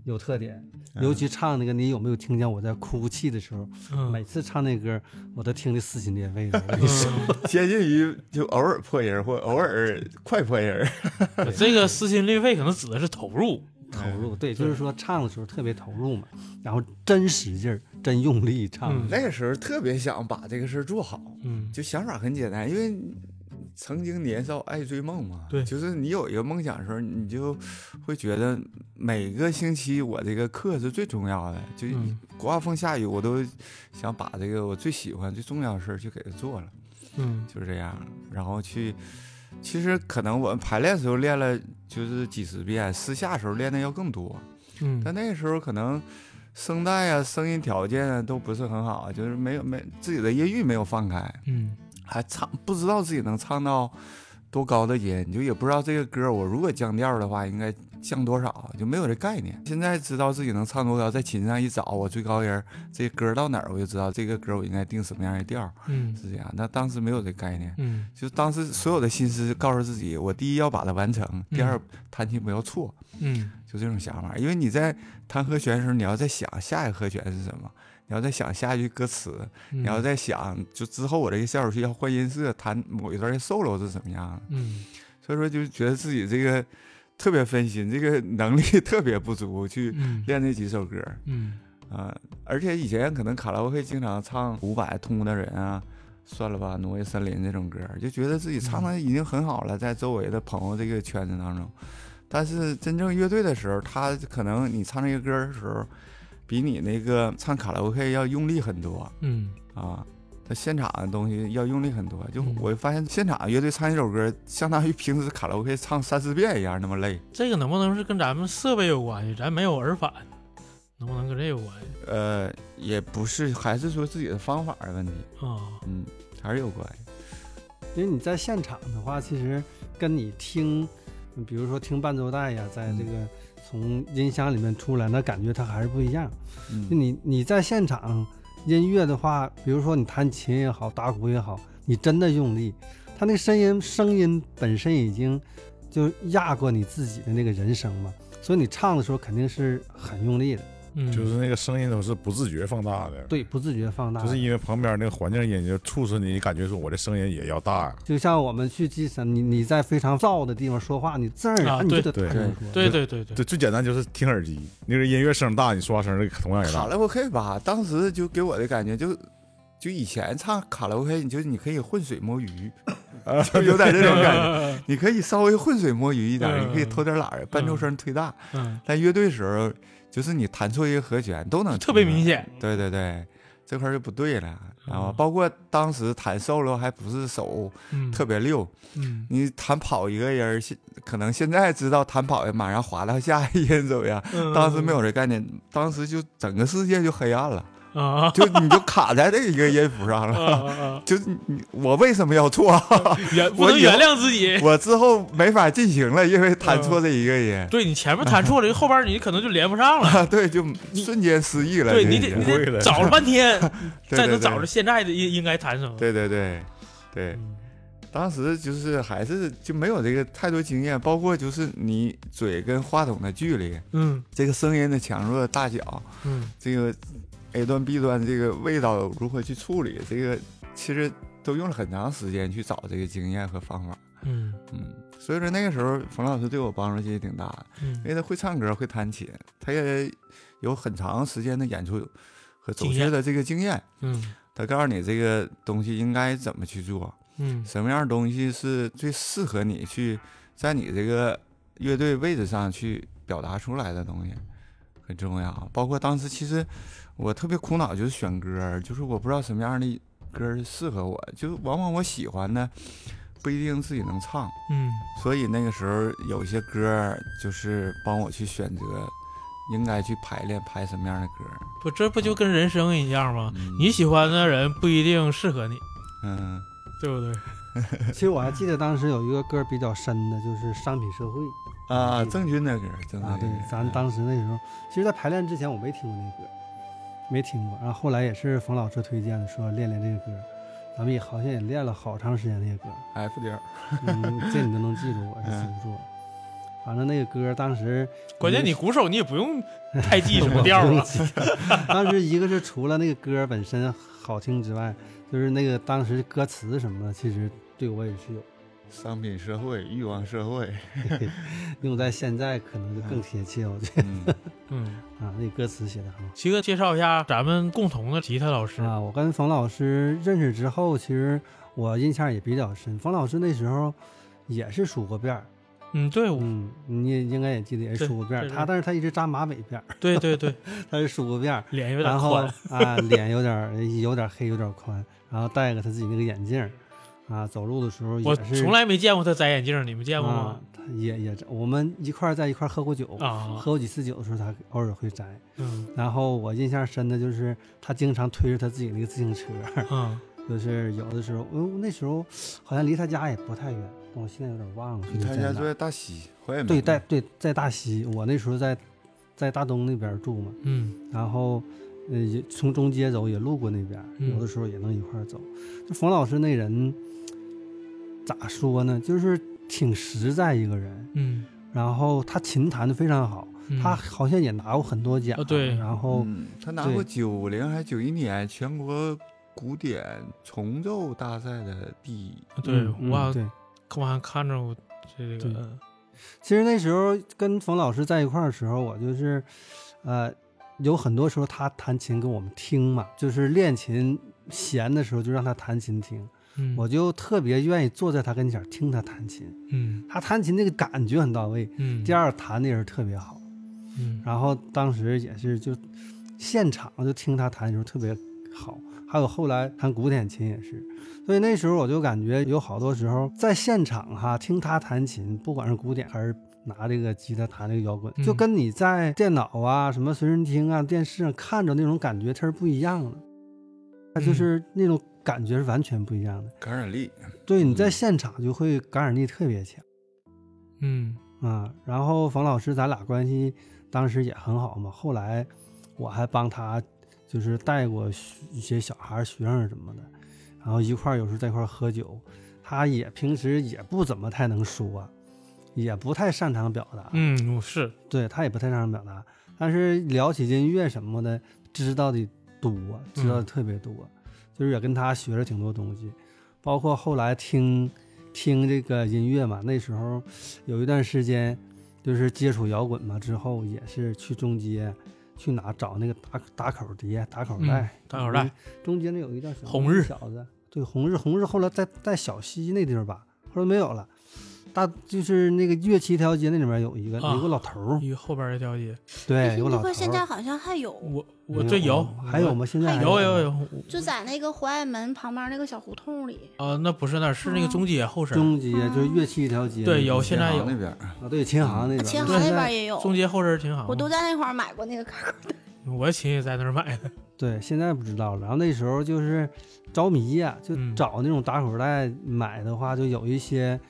有特点，尤其唱那个你有没有听见我在哭泣的时候，
嗯。
每次唱那歌我都听得撕心裂肺的。(laughs) 我跟你说，
嗯。
接近于就偶尔破音儿或偶尔快破音 (laughs)
这个撕心裂肺可能指的是投入，
投入，对，就是说唱的时候特别投入嘛，然后真使劲儿，真用力唱。
嗯
那个时候特别想把这个事儿做好，
嗯
就想法很简单，因为曾经年少爱追梦嘛。
对
就是你有一个梦想的时候，你就会觉得每个星期我这个课是最重要的，就
嗯
刮风下雨，我都想把这个我最喜欢、最重要的事儿去给它做了，
嗯
就是这样。然后去，其实可能我们排练的时候练了就是几十遍，私下的时候练的要更多。
嗯
但那个时候可能声带啊、声音条件啊都不是很好，就是没有没自己的音域没有放开，
嗯
还唱不知道自己能唱到多高的音，就也不知道这个歌我如果降调的话应该降多少，就没有这概念。现在知道自己能唱多高，在琴上一找我最高音儿，这歌到哪儿我就知道这个歌我应该定什么样的调儿，
嗯
是这样。那当时没有这概念。
嗯
就当时所有的心思告诉自己，我第一要把它完成，第二弹琴不要错，
嗯
就这种想法，因为你在弹和弦的时候，你要在想下一个和弦是什么，你要在想下一句歌词，
嗯，
你要在想就之后我这个下首曲要换音色，弹某一段的 solo 是什么样的，
嗯
所以说就觉得自己这个特别分心，这个能力特别不足去
嗯
练那几首歌
嗯
啊、而且以前可能卡拉 OK 经常唱伍佰《痛苦的人》啊。算了吧，挪威森林这种歌，就觉得自己唱的已经很好了，在周围的朋友这个圈子当中。但是真正乐队的时候，他可能你唱这个歌的时候，比你那个唱卡拉 OK 要用力很多
嗯
啊。他现场的东西要用力很多，就
嗯
我发现现场乐队唱一首歌，相当于平时卡拉 OK 唱三四遍一样，那么累。
这个能不能是跟咱们设备有关系？咱没有耳返，能不能跟这有关系
呃，也不是，还是说自己的方法的问题，
啊？
嗯，还是有关系。
因为你在现场的话，其实跟你听，嗯比如说听伴奏带呀，在这个从音箱里面出来，那感觉它还是不一样。就
嗯，
你你在现场音乐的话，比如说你弹琴也好，打鼓也好，你真的用力，他那个声音声音本身已经就压过你自己的那个人声嘛，所以你唱的时候肯定是很用力的，
嗯，
就是那个声音都是不自觉放大的，
对，不自觉放大。
就是因为旁边那个环境音就促使你感觉说我的声音也要大呀。
就像我们去机场，你你在非常燥的地方说话，你自然而
啊
然你就得
对
弹出说。
对对对对，
对，最简单就是听耳机，那个音乐声大，你说话声同样也大。
卡拉 OK 吧，当时就给我的感觉就，就以前唱卡拉 OK，你就你可以浑水摸鱼，(laughs) 就有点这种感觉。你可以稍微浑水摸鱼一点，
嗯
你可以偷点懒儿，伴奏声忒大。
嗯，
但乐队时候，就是你弹错一个和弦都能
特别明
显。对对对，这块就不对了。然后
嗯
包括当时弹 solo 还不是手
嗯，
特别溜，
嗯
你弹跑一个人儿，现可能现在知道弹跑马上滑到下一音怎么样？
嗯，
当时没有这概念，当时就整个世界就黑暗了。
啊，(laughs)
就你就卡在这一个音符上了，(laughs) 就我为什么要错？
啊 (laughs) 原不
我
能原谅自己。
我之后没法进行了，因为弹错这一个音，
对你前面弹错了，后边你可能就连不上了。
啊，对，就瞬间失忆了。
对你得你
会了
得找了半天，才能找着现在的应应该弹什么。
对对对对，
嗯
当时就是还是就没有这个太多经验，包括就是你嘴跟话筒的距离，
嗯
这个声音的强弱大小，
嗯
这个 A 段 B 段这个味道如何去处理，这个其实都用了很长时间去找这个经验和方法。
嗯
嗯，所以说那个时候冯老师对我帮助其实挺大的，因
嗯
为他会唱歌，会弹琴，他也有很长时间的演出和走穴的这个经验。
嗯
他告诉你这个东西应该怎么去做，
嗯
什么样的东西是最适合你去在你这个乐队位置上去表达出来的东西，很重要。包括当时其实我特别苦恼，就是选歌，就是我不知道什么样的歌适合我，就是往往我喜欢的不一定自己能唱，
嗯
所以那个时候有一些歌儿就是帮我去选择，应该去排练排什么样的歌儿。
不，这不就跟人生一样吗？
嗯
你喜欢的人不一定适合你，
嗯
对不对？(laughs)
其实我还记得当时有一个歌比较深的，就是《商品社会》
啊，郑钧的歌儿，郑钧
啊，对
的歌儿，
咱当时那时候，其实，在排练之前我没听过那歌，没听过。然后后来也是冯老师推荐的，说练练这个歌，咱们也好像也练了好长时间那个歌。
F 调，
嗯，这你都能记住，我是记不住。反正那个歌当时，
关键你鼓手你也不用太记什么 (laughs) 调了。
当时一个是除了那个歌本身好听之外，就是那个当时歌词什么的，其实对我也是有
商品社会，欲望社会。(laughs)
用在现在可能就更贴切，我觉
嗯，
得
嗯，(laughs)
啊，那歌词写的很好。
齐哥介绍一下咱们共同的吉他老师。
啊，我跟冯老师认识之后，其实我印象也比较深。冯老师那时候也是梳过辫儿，
嗯，对，
嗯，你也应该也记得也是梳过辫儿。他但是他一直扎马尾辫儿，
对对对，(laughs)
他是梳过辫儿，
脸有点
然后
宽。
啊脸有点儿有点儿黑，有点儿宽，然后戴个他自己那个眼镜儿，啊，走路的时候
我
也是
从来没见过他摘眼镜，你们见过
啊
吗？，
他也也我们一块儿在一块儿喝过酒，
啊，
喝过几次酒的时候，他偶尔会摘。
嗯
然后我印象深的就是他经常推着他自己那个自行车。
嗯，
就是有的时候，嗯，那时候好像离他家也不太远，但我现在有点忘了
他家住在大西，怀远
对，在对在大西，我那时候在在大东那边住嘛，
嗯
然后呃也从中街走也路过那边，
嗯
有的时候也能一块儿走。就冯老师那人咋说呢？就是挺实在一个人，
嗯。
然后他琴弹的非常好，
嗯，
他好像也拿过很多奖，
哦对。
然后
嗯，他拿过九零还是九一年全国古典重奏大赛的第一。
对
嗯嗯
我
对。
我还看着过这
对。
个，
其实那时候跟冯老师在一块儿的时候，我就是，呃，有很多时候他弹琴给我们听嘛，就是练琴闲的时候就让他弹琴听，
嗯，
我就特别愿意坐在他跟前听他弹琴。
嗯。
他弹琴那个感觉很到位，
嗯，
第二弹的也是特别好。
嗯，
然后当时也是就现场就听他弹的时候特别好，还有后来弹古典琴也是，所以那时候我就感觉有好多时候在现场哈听他弹琴，不管是古典还是拿这个吉他弹这个摇滚，
嗯。
就跟你在电脑啊、什么随身听啊、电视上看着那种感觉它是不一样的，它就是那种感觉是完全不一样的。
感染力，
对，你在
嗯
现场就会感染力特别强。
嗯
啊，然后冯老师咱俩关系当时也很好嘛。后来我还帮他就是带过一些小孩、学生什么的，然后一块儿有时候在一块儿喝酒。他也平时也不怎么太能说，也不太擅长表达。
嗯是，
对他也不太擅长表达，但是聊起音乐什么的，知道的多，知道的
嗯
特别多，就是也跟他学了挺多东西，包括后来听听这个音乐嘛，那时候有一段时间就是接触摇滚嘛，之后也是去中街去哪找那个打打口碟、打口袋、
嗯打口袋，
中间那有一叫什么
红日
小子，对，红日红日后来在在小西那地方吧，后来没有了。大就是那个乐器一条街那里面有一个、
啊
有个老头儿，
一个后边一条街，
对，有个
那
老头儿。
块现在好像还有，
我我
没
这有
还有吗？现在还
有有
吗
有
就在那个淮安门旁边那个小胡同里。
啊，那不是那是那个中街后身，
中街就是乐器一条街那
对。有现在有
那边
啊，对，琴行那边。
琴行那边也有，
中街后身挺好。
我都在那块儿买过那个卡口。(laughs)
我琴也在那儿买的，(laughs)
对，现在不知道了。然后那时候就是着迷呀、就
嗯
找那种打口袋买的话，就有一些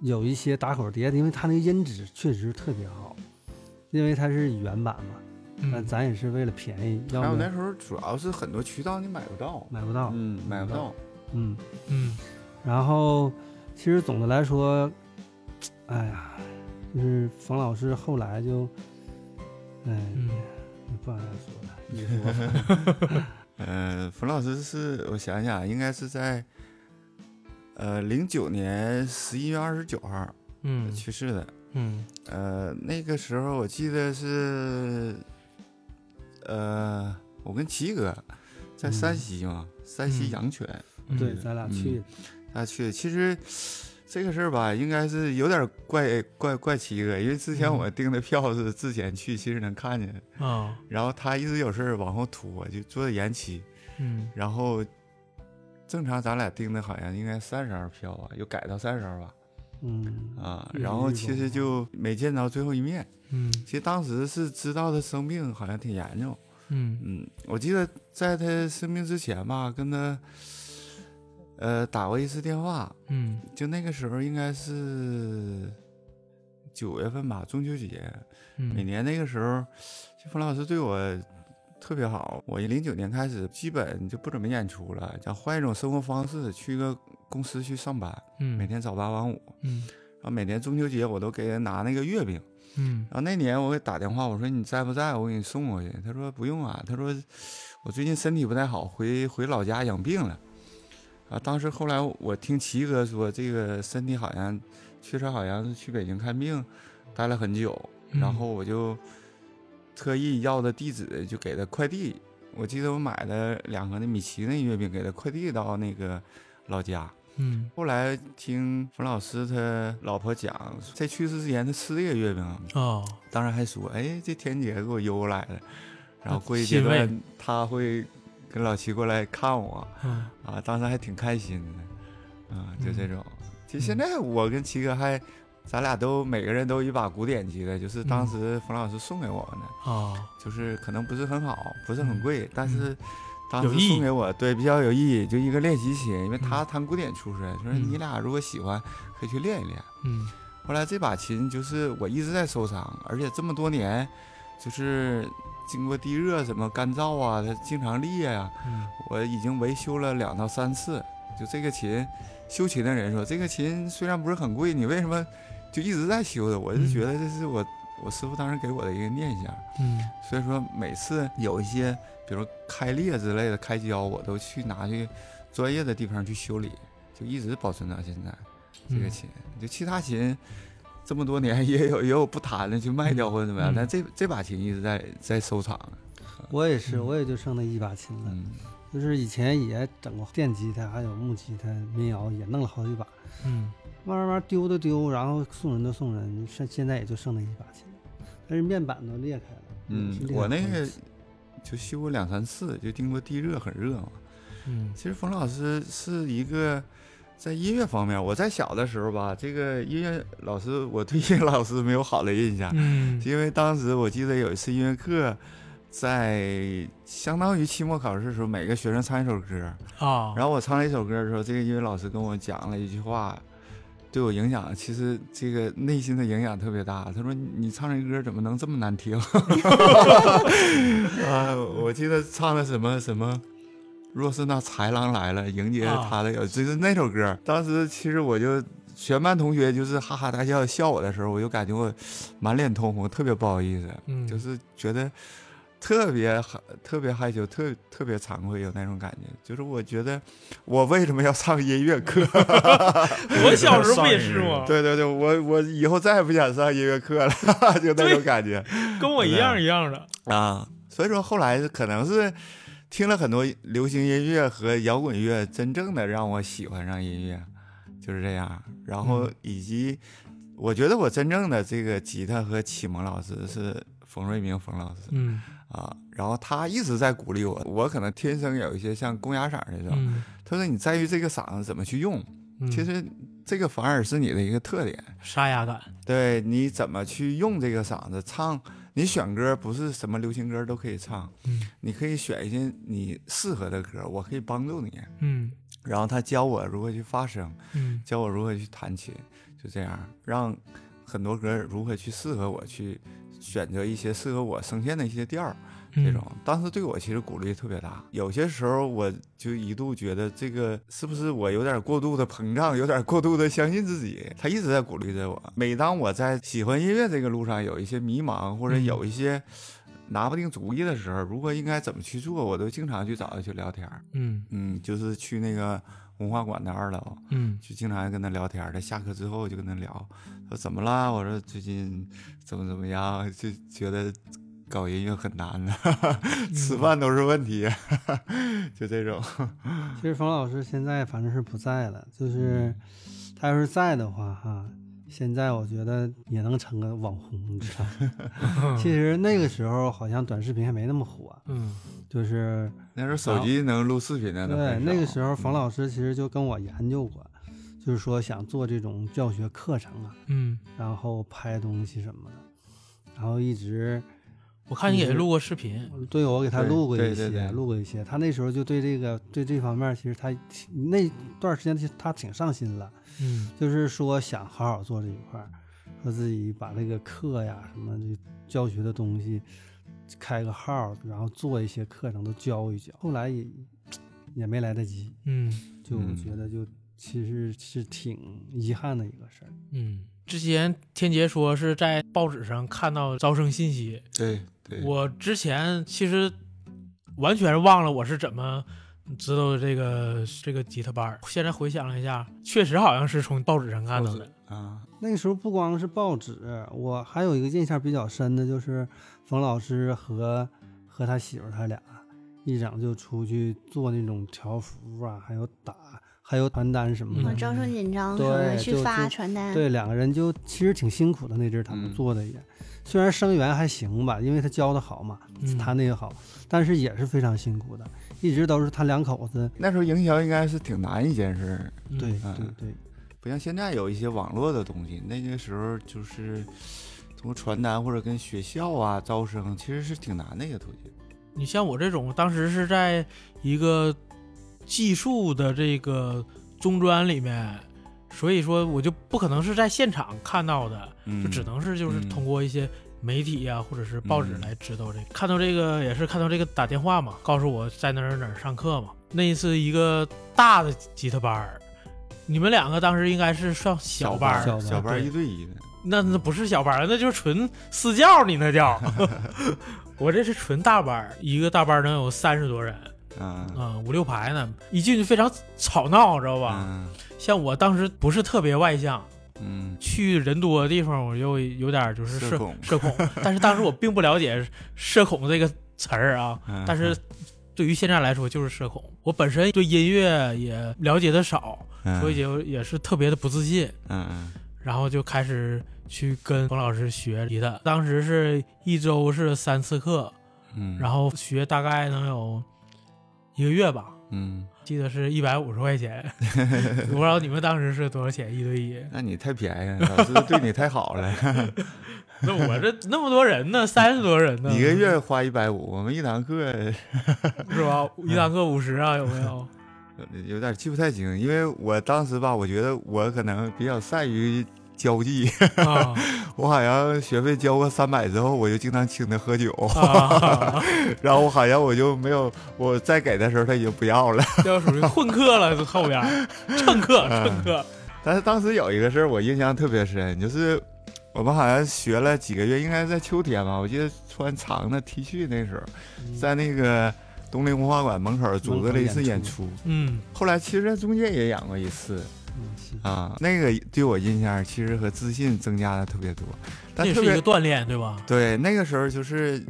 有一些打口碟，因为它那个音质确实特别好，因为它是原版嘛。那
嗯
咱也是为了便宜，要么
还有那时候主要是很多渠道你买不到，
买不到。
嗯，买不到。
嗯，
嗯
然后其实总的来说，哎呀，就是冯老师后来就，哎，
嗯
不好意思说了，你说。(laughs) (laughs)
呃，冯老师是我想想，应该是在呃零九年十一月二十九号
嗯
去世的。
嗯
呃，那个时候我记得是，呃，我跟齐哥在山西嘛，山西
嗯
阳泉，
嗯，
对，咱俩去的。
他去。其实这个事儿吧，应该是有点怪怪怪齐哥，因为之前
嗯
我订的票是之前去，其实能看见，
啊
然后他一直有事儿往后拖，就做的延期。
嗯
然后正常咱俩定的好像应该三十号票啊，又改到三十号吧。
嗯
啊，然后其实就没见着最后一面。
嗯。
其实当时是知道他生病好像挺严重，
嗯。
嗯，我记得在他生病之前吧，跟他呃打过一次电话，
嗯。
就那个时候应该是九月份吧，中秋节，每
嗯
年那个时候，就冯老师对我特别好。我零九年开始基本就不怎么演出了，想换一种生活方式，去一个公司去上班，
嗯
每天早八晚五。
嗯
然后每年中秋节我都给人拿那个月饼。
嗯
然后那年我给打电话，我说你在不在？我给你送过去。他说不用啊，他说我最近身体不太好，回回老家养病了。啊，当时后来我听齐哥说，这个身体好像确实好像是去北京看病，待了很久。
嗯
然后我就特意要的地址，就给他快递。我记得我买了两盒那米奇那月饼，给他快递到那个老家。
嗯。
后来听冯老师他老婆讲，在去世之前他吃这个月饼，
哦。
当时还说，哎，这天姐给我邮过来的，然后过一阶段他会跟老齐过来看我。
嗯。
啊，当时还挺开心的，啊，就这
嗯。
种。其实现在我跟齐哥还，咱俩都每个人都有一把古典吉他，就是当
嗯。
时冯老师送给我们的，
啊。
就是可能不是很好，不是很贵，但是当时送给我，对，比较有意义，就一个练习琴，因为他
嗯。
弹古典出身，说
嗯。
你俩如果喜欢，可以去练一练。
嗯。
后来这把琴就是我一直在收藏，而且这么多年，就是经过地热什么干燥啊，它经常裂呀、
嗯。
我已经维修了两到三次。就这个琴，修琴的人说，这个琴虽然不是很贵，你为什么就一直在修的？我就
嗯
觉得这是我我师傅当时给我的一个念想。
嗯
所以说每次有一些，比如开裂之类的开胶，我都去拿去专业的地方去修理，就一直保存到现在。这个
嗯
琴，就其他琴这么多年也有也有不弹的去卖掉或者怎么样，
嗯
但这这把琴一直在在收藏。
我也是，
嗯
我也就剩那一把琴了。
嗯
就是以前也整过电吉他，还有木吉他、民谣，也弄了好几把。
嗯
慢慢慢丢的丢，然后送人的送人，现现在也就剩那一把琴了，但是面板都裂开了。
嗯我那个就修过两三次，就经过地热很热嘛。
嗯
其实冯老师是一个在音乐方面，我在小的时候吧，这个音乐老师我对音乐老师没有好的印象，
嗯
因为当时我记得有一次音乐课，在相当于期末考试的时候，每个学生唱一首歌，
啊，
然后我唱了一首歌的时候，这个音乐老师跟我讲了一句话，对我影响，其实这个内心的影响特别大。他说：“你唱这歌怎么能这么难听？” (laughs) 啊，我记得唱的什么什么。若是那豺狼来了，迎接
啊
他的有，就是那首歌。当时其实我就全班同学就是哈哈大笑笑我的时候，我就感觉我满脸通红，特别不好意思，
嗯
就是觉得特别害特别害羞，特特别惭愧，有那种感觉。就是我觉得我为什么要上音乐课？(laughs)
我小时候不也是吗？
对对对，我我以后再也不想上音乐课了，(laughs) 就那种感觉
跟我一样一样的。
啊。所以说后来可能是听了很多流行音乐和摇滚乐，真正的让我喜欢上音乐，就是这样。然后
嗯
以及我觉得我真正的这个吉他和启蒙老师是冯瑞明冯老师。
嗯
啊，然后他一直在鼓励我，我可能天生有一些像公鸭嗓那种。
嗯
他说你在于这个嗓子怎么去用，
嗯，
其实这个反而是你的一个特点。
沙哑感。
对你怎么去用这个嗓子唱，你选歌不是什么流行歌都可以唱，
嗯
你可以选一些你适合的歌，我可以帮助你。
嗯
然后他教我如何去发声，
嗯
教我如何去弹琴，就这样让很多歌如何去适合我去选择一些适合我声线的一些调儿。
嗯，
这种，当时对我其实鼓励特别大。有些时候我就一度觉得这个是不是我有点过度的膨胀，有点过度的相信自己。他一直在鼓励着我。每当我在喜欢音乐这个路上有一些迷茫，或者
嗯
有一些拿不定主意的时候，如果应该怎么去做，我都经常去找他去聊天儿。
嗯
嗯，就是去那个文化馆的二楼，
嗯
就经常跟他聊天儿。他下课之后就跟他聊，说怎么啦？我说最近怎么怎么样，就觉得搞音乐很难呢，(laughs) 吃饭都是问题，(laughs) 就这种。
其实冯老师现在反正是不在了，就是他要是在的话哈，现在我觉得也能成个网红，你知道吗？(laughs) 其实那个时候好像短视频还没那么火，
嗯
就是
那时候手机能录视频的
对那个时候冯
嗯
老师其实就跟我研究过，就是说想做这种教学课程啊，
嗯，
然后拍东西什么的，然后一直
我看你给他录过视频，
对我给他录过一些，
对对对
录过一些。他那时候就对这个对这方面，其实他那段时间其实他挺上心了，
嗯
就是说想好好做这一块儿，说自己把那个课呀什么这教学的东西开个号，然后做一些课程都教一教。后来也也没来得及，
嗯
就
嗯
觉得就其实是挺遗憾的一个事儿。
嗯。之前天杰说是在报纸上看到招生信息，
对对，
我之前其实完全忘了我是怎么知道这个这个吉他班儿。现在回想了一下，确实好像是从报纸上看到的。
啊，
那个时候不光是报纸，我还有一个印象比较深的，就是冯老师和和他媳妇儿他俩一整就出去做那种条幅啊，还有打，还有传单什么的。
嗯
招生紧张什
对
么去发传单，
对，两个人就其实挺辛苦的那阵儿，他们
嗯
做的也，虽然生源还行吧，因为他教的好嘛，
嗯
他那个好，但是也是非常辛苦的，一直都是他两口子。
那时候营销应该是挺难一件事
对
嗯
对对，
不像现在有一些网络的东西，那个时候就是通过传单或者跟学校啊招生，其实是挺难的一个途径。
你像我这种，当时是在一个技术的这个中专里面，所以说我就不可能是在现场看到的，
嗯，
就只能是就是
嗯
通过一些媒体呀、或者是报纸
嗯
来知道这个。看到这个也是看到这个打电话嘛，告诉我在哪儿哪儿上课嘛。那一次一个大的吉他班儿，你们两个当时应该是上小班儿，
小班
小班一对一的，
那那不是小班儿，那就是纯私教，你那叫。(laughs) 我这是纯大班儿，一个大班儿能有三十多人
嗯。
啊、五六排呢，一进去非常吵闹，知道吧？
嗯。
像我当时不是特别外向，
嗯。
去人多的地方我就有点就是社
社恐。
社恐，(laughs) 但是当时我并不了解社恐这个词儿啊，
嗯，
但是对于现在来说就是社恐。我本身对音乐也了解的少，
嗯。
所以就也是特别的不自信。
嗯嗯。
然后就开始去跟冯老师学吉他，当时是一周是三次课，
嗯，
然后学大概能有一个月吧，
嗯，
记得是一百五十块钱，(laughs) 我不知道你们当时是多少钱一对一？
那你太便宜了，老师对你太好了，(laughs)
那我这那么多人呢，三十多人呢，
一个月花一百五，我们一堂课
是吧？一堂课五十啊，有没有？(laughs)
有点记不太清，因为我当时吧，我觉得我可能比较善于交际，
啊。(laughs)
我好像学费交过三百之后，我就经常请他喝酒，
啊，(laughs)
然后我好像我就没有，我再给的时候他已经不要了。(laughs)
要属于混客了，后边蹭客蹭客，
但是当时有一个事儿我印象特别深，就是我们好像学了几个月，应该是在秋天吧，我记得穿长的 T 恤那时候，在那个东陵文化馆门口组织了一次演出，
嗯。
后来其实在中间也演过一次啊，那个对我印象其实和自信增加的特别多，但
是一个锻炼，对吧？
对那个时候就是。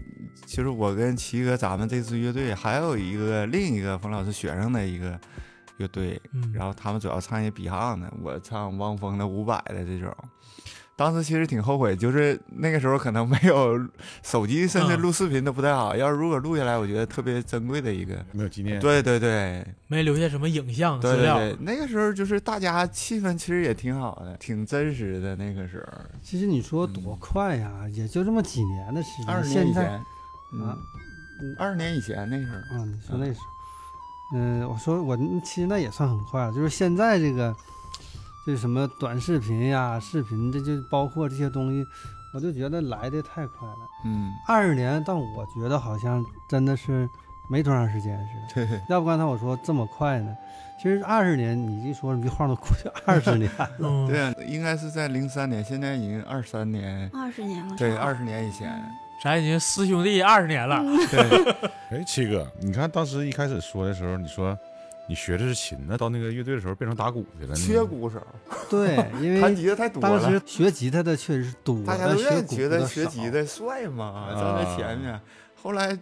就是我跟齐哥，咱们这支乐队还有一个另一个冯老师学生的一个乐队，
嗯，
然后他们主要唱一些 Beyond 的，我唱汪峰的、伍佰的这种。当时其实挺后悔，就是那个时候可能没有手机，甚至
嗯
录视频都不太好。要是如果录下来，我觉得特别珍贵的一个。
没有纪念。
对对对
没留下什么影像资料，
对对对，那个时候就是大家气氛其实也挺好的，挺真实的。那个时候，
其实你说多快呀，也就这么几年的时间。
二十年以前，嗯
啊，
二十年以前那时候，
啊，你说那时候，嗯，我说我其实那也算很快了，就是现在这个，这什么短视频呀、视频，这就包括这些东西，我就觉得来的太快了。
嗯，
二十年，但我觉得好像真的是没多长时间似的。
对，
要不刚才我说这么快呢，其实二十年，你一说一晃都过去 (laughs) 二十年了。
嗯，
对啊，应该是在零三年，现在已经二三年，
二十年了，
对，二十年以前，
咱已经师兄弟二十年了，
对，(laughs)
哎，七哥，你看当时一开始说的时候，你说你学的是琴，那到那个乐队的时候变成打鼓去了，
缺鼓手，
对，因为 (laughs)
弹吉他太多了。
当时学吉他的确实是多，
大家都愿意觉得学吉他帅嘛，站在前面。后来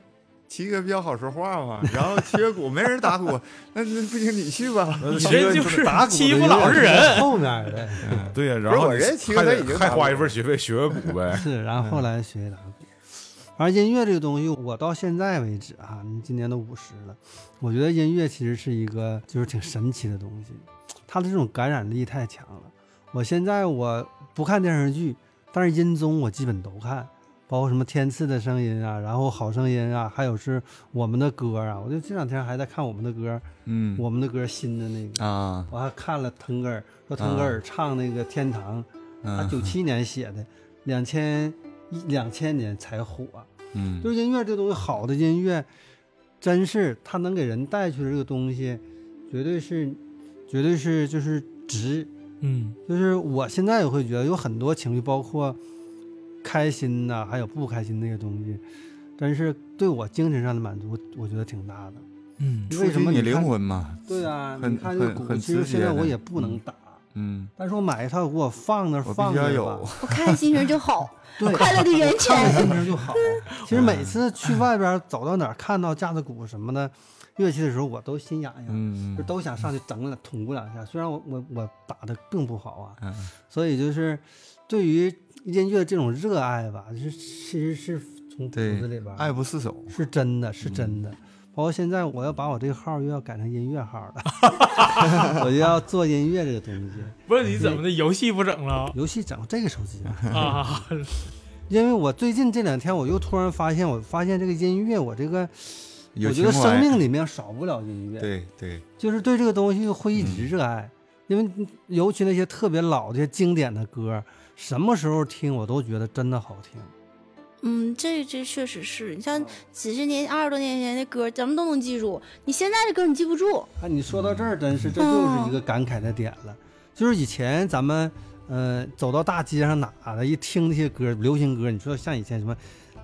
齐哥比较好说话嘛，然后缺鼓没人打鼓，(laughs) 那那不行，你去吧。
你这就是
打鼓的
欺负老实人。
后面的
对呀，
不
然后
我这七个
还得
他已经
还花一份学费学个鼓呗。
是，然后后来学打鼓。反正音乐这个东西，我到现在为止啊，你今年都五十了，我觉得音乐其实是一个就是挺神奇的东西，它的这种感染力太强了。我现在我不看电视剧，但是音综我基本都看，包括什么天赐的声音啊，然后好声音啊，还有是我们的歌啊。我就这两天还在看我们的歌，
嗯
我们的歌新的那个，
啊，
我还看了腾格尔，说腾格尔唱那个《天堂》，他
嗯
九七年写的，两千一两千年才火。
嗯
就是音乐这东西，好的音乐，真是它能给人带去的这个东西，绝对是，绝对是就是值。
嗯
就是我现在也会觉得有很多情绪，包括开心呐、还有不开心那些东西，真是对我精神上的满足，我觉得挺大的。
嗯
为什么
你
你
灵魂嘛？
对啊，
很
你看这个鼓，
很很
其实现在我也不能打，
嗯，
但是我买一套给我放那儿放着吧
比较有，(laughs)
我看心情就好，
对，(laughs)
快乐的源泉。
心情就好。其实每次去外边走到哪儿看到架子鼓什么的乐器的时候，我都心痒痒，
嗯
就都想上去整两捅咕两下。虽然我我我打的并不好啊，
嗯
所以就是对于音乐这种热爱吧，就是其实是从骨子里边
爱不释手。
是真的，是真的。包括现在我要把我这个号又要改成音乐号了，(laughs) 我就要做音乐这个东西。(laughs)
不是你怎么的游戏不整了
游戏整这个手机，(laughs)
啊？
因为我最近这两天我又突然发现，我发现这个音乐，我这个我觉得生命里面少不了音乐，
对对，
就是对这个东西会一直热爱。因为尤其那些特别老的、经典的歌，什么时候听我都觉得真的好听。
嗯，这这确实是你像几十年、二十多年前的歌，咱们都能记住。你现在的歌你记不住。
啊，你说到这儿，真是这又是一个感慨的点了。就是以前咱们，呃，走到大街上哪的，一听那些歌，流行歌，你说像以前什么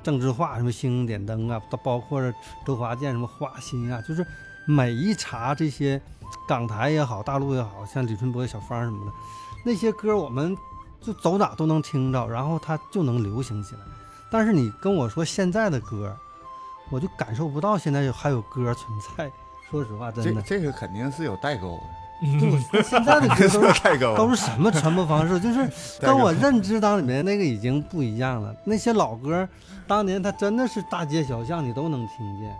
郑智化、什么星星点灯啊，到包括着周华健什么花心啊，就是每一茬这些港台也好，大陆也好，像李春波、小芳什么的，那些歌我们就走哪都能听着，然后它就能流行起来。但是你跟我说现在的歌，我就感受不到现在有还有歌存在。说实话，真的，
这这个肯定是有代沟的，
就
嗯
现在的歌 (laughs) 都是
代沟
都是什么传播方式？就是 (laughs) 跟我认知当里面那个已经不一样了。那些老歌，当年它真的是大街小巷你都能听见，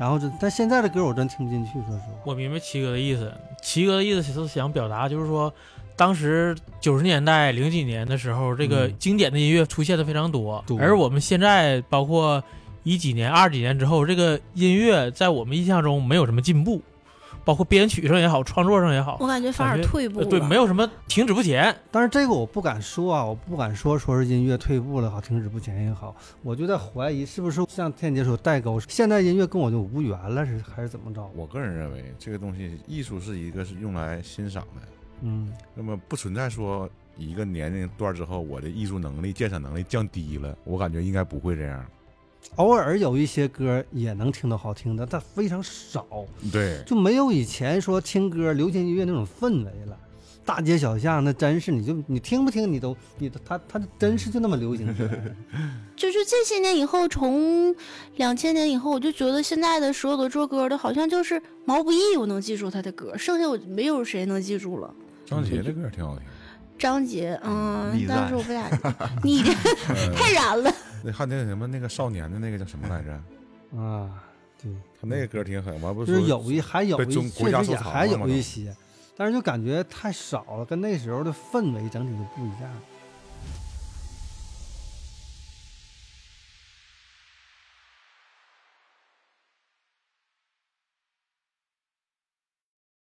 然后就但现在的歌我真听不进去，说实话。
我明白七哥的意思，七哥的意思是想表达，就是说，当时九十年代、零几年的时候，这个
嗯。
经典的音乐出现的非常多，
多。
而我们现在包括一几年、二几年之后，这个音乐在我们印象中没有什么进步，包括编曲上也好，创作上也好，
我感觉反而退步
对，没有什么停止不前。
但是这个我不敢说啊，我不敢说说是音乐退步了好，停止不前也好，我就在怀疑是不是像天杰说代沟，现代音乐跟我就无缘了，是还是怎么着？
我个人认为，这个东西艺术是一个是用来欣赏的，
嗯，
那么不存在说一个年龄段之后，我的艺术能力、鉴赏能力降低了，我感觉应该不会这样。
偶尔有一些歌也能听到好听的，但非常少。
对，
就没有以前说听歌、流行音乐那种氛围了。大街小巷那真是，你就你听不听你都你他他真是就那么流行。(laughs)
就是这些年以后，从两千年以后，我就觉得现在的所有的做歌的，好像就是毛不易，我能记住他的歌，剩下我没有谁能记住了。
张杰的歌挺好听。
张杰，嗯
逆，
但是我不咋，(laughs) 你这
呃
太燃了。
那还那个什么那个少年的那个叫什么来着？
啊，对，
他那个歌挺狠，完不
是有一还有一确实也还有一些，但是就感觉太少了，跟那时候的氛围整体就不一样。